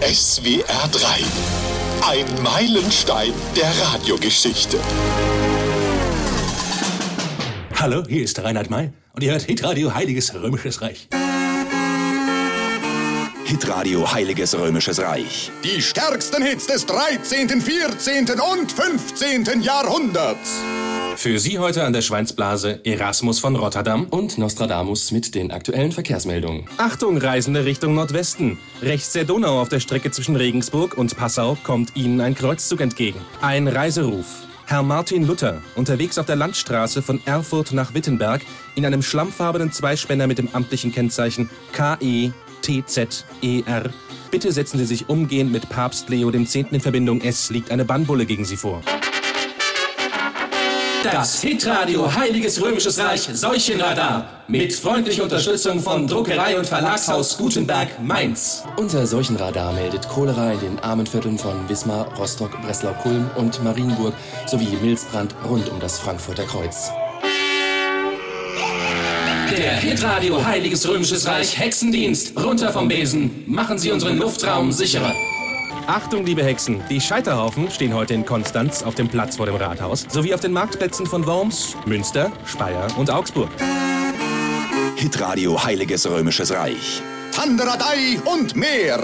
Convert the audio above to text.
SWR 3. Ein Meilenstein der Radiogeschichte. Hallo, hier ist Reinhard May und ihr hört Hitradio Heiliges Römisches Reich. Hitradio Heiliges Römisches Reich. Die stärksten Hits des 13., 14. und 15. Jahrhunderts. Für Sie heute an der Schweinsblase Erasmus von Rotterdam und Nostradamus mit den aktuellen Verkehrsmeldungen. Achtung, Reisende Richtung Nordwesten. Rechts der Donau auf der Strecke zwischen Regensburg und Passau kommt Ihnen ein Kreuzzug entgegen. Ein Reiseruf. Herr Martin Luther, unterwegs auf der Landstraße von Erfurt nach Wittenberg, in einem schlammfarbenen Zweispänner mit dem amtlichen Kennzeichen KE TZER. Bitte setzen Sie sich umgehend mit Papst Leo X. in Verbindung. Es liegt eine Bannbulle gegen Sie vor. Das Hitradio Heiliges Römisches Reich Seuchenradar mit freundlicher Unterstützung von Druckerei und Verlagshaus Gutenberg Mainz. Unser Seuchenradar meldet Cholera in den armen Vierteln von Wismar, Rostock, Breslau, Kulm und Marienburg sowie Milzbrand rund um das Frankfurter Kreuz. Der Hitradio Heiliges Römisches Reich Hexendienst. Runter vom Besen. Machen Sie unseren Luftraum sicherer. Achtung, liebe Hexen! Die Scheiterhaufen stehen heute in Konstanz auf dem Platz vor dem Rathaus sowie auf den Marktplätzen von Worms, Münster, Speyer und Augsburg. Hitradio Heiliges Römisches Reich. Tanderadei und mehr.